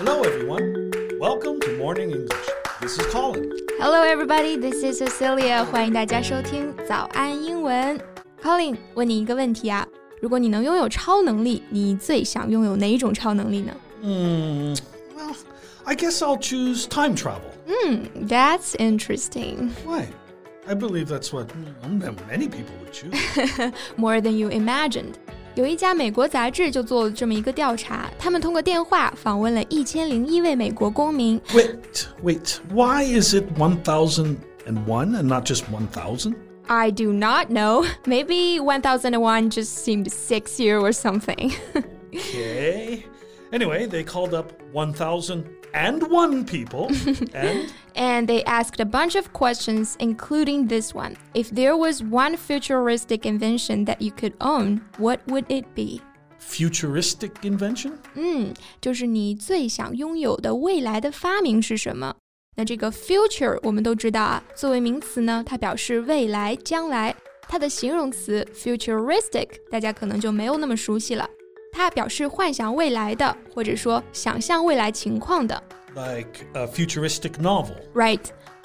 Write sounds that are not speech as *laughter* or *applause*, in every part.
Hello, everyone. Welcome to Morning English. This is Colin. Hello, everybody. This is Cecilia. 欢迎大家收听早安英文。Colin，问你一个问题啊，如果你能拥有超能力，你最想拥有哪一种超能力呢？ Hmm. Well, I guess I'll choose time travel. Hmm, that's interesting. Why? I believe that's what mm, many people would choose. *laughs* More than you imagined. 有一家美国杂志就做了这么一个调查，他们通过电话访问了一千零一位美国公民。 wait, wait. Why is it 1001 and not just 1000? I do not know. Maybe 1001 just seemed sexier or something. *laughs* Okay. Anyway, they called up 1001 people *laughs* and and they asked a bunch of questions, including this one. If there was one futuristic invention that you could own, what would it be? futuristic invention? 嗯，就是你最想拥有的未来的发明是什么？那这个 future 我们都知道啊，作为名词呢，它表示未来、将来。它的形容词 futuristic 大家可能就没有那么熟悉了， 它表示幻想未来的，或者说想象未来情况的。 Like a futuristic novel. Right，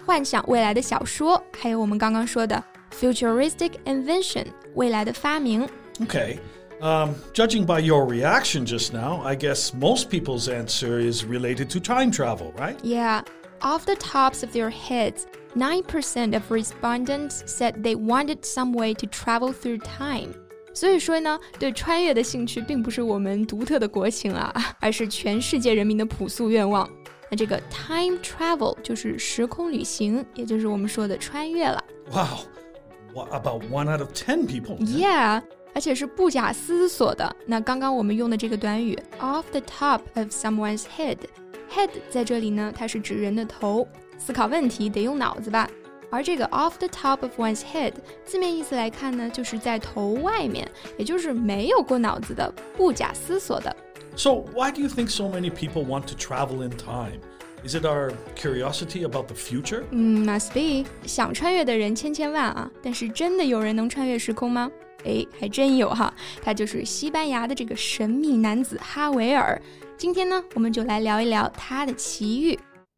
幻想未来的小说，还有我们刚刚说的 futuristic invention，未来的发明。 Okay. Um, judging by your reaction just now, I guess most people's answer is related to time travel, right? Yeah, off the tops of their heads, 9% of respondents said they wanted some way to travel through time. 所以说呢，对穿越的兴趣并不是我们独特的国情啊，*laughs* 而是全世界人民的朴素愿望。那这个 time travel 就是时空旅行，也就是我们说的穿越了。Wow. What, about one out of ten people. Yeah，而且是不假思索的。那刚刚我们用的这个短语 off the top of someone's head，head 在这里呢，它是指人的头，思考问题得用脑子吧。而这个 off the top of one's head 字面意思来看呢，就是在头外面，也就是没有过脑子的，不假思索的。 So, why do you think so many people want to travel in time? Is it our curiosity about the future? 嗯，must be 想穿越的人千千万啊，但是真的有人能穿越时空吗？诶，还真有哈，他就是西班牙的这个神秘男子哈维尔。今天呢，我们就来聊一聊他的奇遇。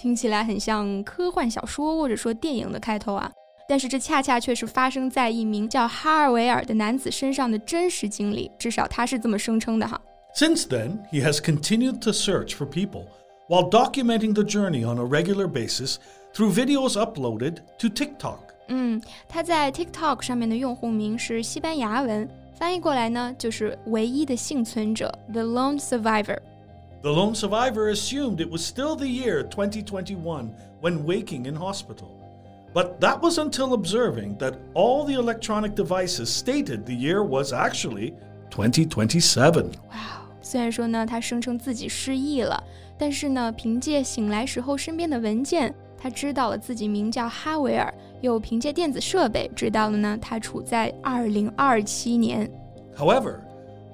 听起来很像科幻小说或者说电影的开头啊，但是这恰恰却是发生在一名叫哈尔维尔的男子身上的真实经历，至少他是这么声称的哈。 Since then, he has continued to search for people while documenting the journey on a regular basis through videos uploaded to TikTok. 嗯，他在 TikTok 上面的用户名是西班牙文，翻译过来呢就是唯一的幸存者 （The Lone Survivor）。 The lone survivor assumed it was still the year 2021 when waking in hospital. But that was until observing that all the electronic devices stated the year was actually 2027. 哇，虽然说呢，他声称自己失忆了，但是呢，凭借醒来时候身边的文件，他知道了自己名叫哈维尔，又凭借电子设备知道了呢，他处在二零二七年。 However,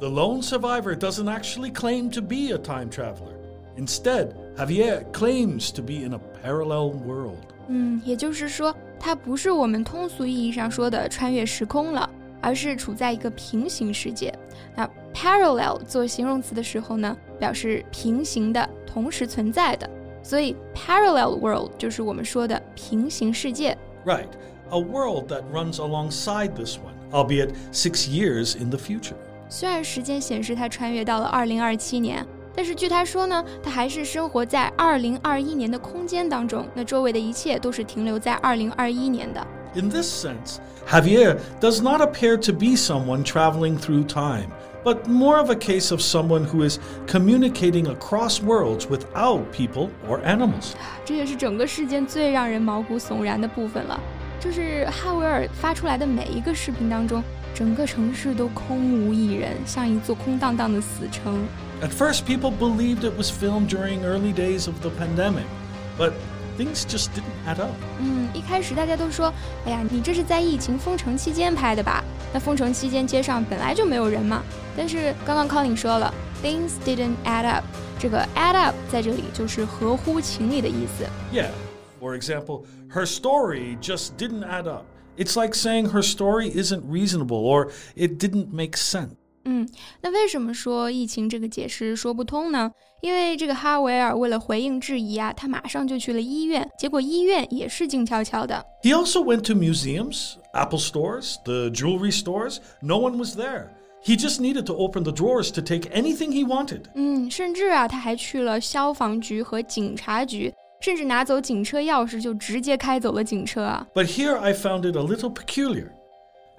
the lone survivor doesn't actually claim to be a time traveler. Instead, Javier claims to be in a parallel world. 嗯，也就是说，他不是我们通俗意义上说的穿越时空了，而是处在一个平行世界。那 parallel 做形容词的时候呢，表示平行的、同时存在的，所以 parallel world 就是我们说的平行世界。 Right, a world that runs alongside this one, albeit six years in the future. 虽然时间显示他穿越到了二零二七年，但是据他说呢，他还是生活在二零二一年的空间当中，那周围的一切都是停留在二零二一年的。In this sense, Javier does not appear to be someone traveling through time, but more of a case of someone who is communicating across worlds without people or animals. 这也是整个事件最让人毛骨悚然的部分了。就是哈维尔发出来的每一个视频当中，整个城市都空无一人，像一座空荡荡的死城。 At first, people believed it was filmed during early days of the pandemic, but things just didn't add up. 嗯，一开始大家都说，哎呀，你这是在疫情封城期间拍的吧？那封城期间街上本来就没有人嘛。但是刚刚 Colin 说了，things didn't add up，这个 add up 在这里就是合乎情理的意思。Yeah. For example, her story just didn't add up. It's like saying her story isn't reasonable or it didn't make sense. 嗯，那为什么说疫情这个解释说不通呢？因为这个哈维尔为了回应质疑啊，他马上就去了医院，结果医院也是静悄悄的。He also went to museums, Apple stores, the jewelry stores. No one was there. He just needed to open the drawers to take anything he wanted. 嗯，甚至啊，他还去了消防局和警察局。 甚至拿走警车钥匙就直接开走了警车啊。But here I found it a little peculiar.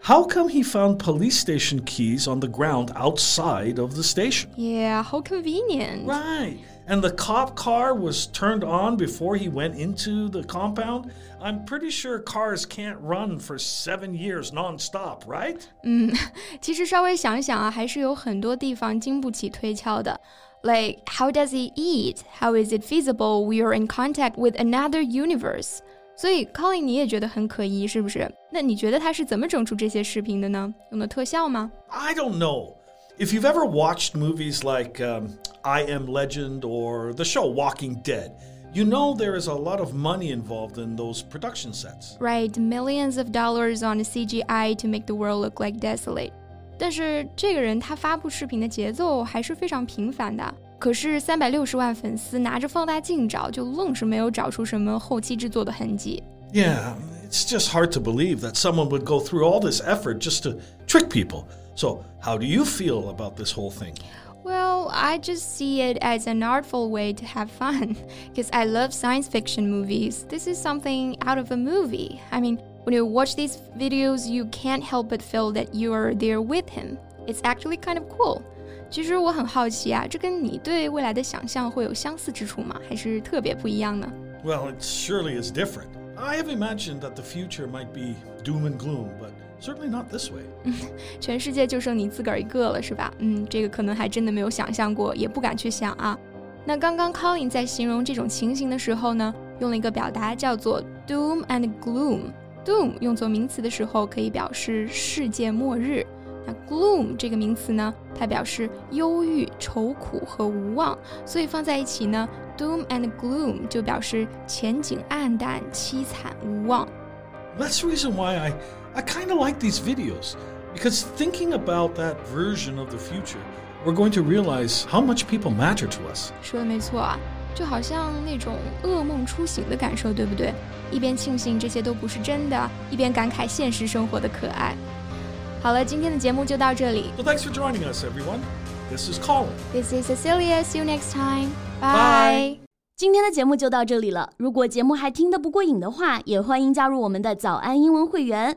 How come he found police station keys on the ground outside of the station? Yeah, how convenient. Right. And the cop car was turned on before he went into the compound. I'm pretty sure cars can't run for seven years nonstop, right? 嗯，其实稍微想想啊，还是有很多地方经不起推敲的。 *laughs* like, how does he eat? How is it feasible we are in contact with another universe? 所以，Colin，你也觉得很可疑，是不是？那你觉得他是怎么整出这些视频的呢？用的特效吗？I don't know. If you've ever watched movies like um, I Am Legend or the show Walking Dead, you know there is a lot of money involved in those production sets. Right, millions of dollars on CGI to make the world look like desolate. 但是这个人他发布视频的节奏还是非常频繁的。可是三百六十万粉丝拿着放大镜找，就愣是没有找出什么后期制作的痕迹。Yeah, it's just hard to believe that someone would go through all this effort just to trick people. So, how do you feel about this whole thing? Well, I just see it as an artful way to have fun *laughs* because I love science fiction movies. This is something out of a movie. I mean, when you watch these videos, you can't help but feel that you are there with him. It's actually kind of cool. 其实我很好奇啊，这跟你对未来的想象会有相似之处吗？还是特别不一样呢？Well, it surely is different. I have imagined that the future might be doom and gloom, but certainly not this way. *laughs* 全世界就剩你自个儿一个了，是吧？嗯，这个可能还真的没有想象过，也不敢去想啊。那刚刚 Colin 在形容这种情形的时候呢，用了一个表达叫做 doom and gloom。 Doom 用作名词的时候，可以表示世界末日。那 gloom 这个名词呢，它表示忧郁、愁苦和无望，所以放在一起呢，doom and gloom 就表示前景暗淡、凄惨无望。That's the reason why I I kind of like these videos because thinking about that version of the future, we're going to realize how much people matter to us. 说的没错啊。 就好像那种噩梦初醒的感受，对不对？一边庆幸这些都不是真的，一边感慨现实生活的可爱。好了，今天的节目就到这里。Well, thanks for joining us, everyone. This is Colin. This is Cecilia. See you next time. Bye. 今天的节目就到这里了。如果节目还听得不过瘾的话，也欢迎加入我们的早安英文会员。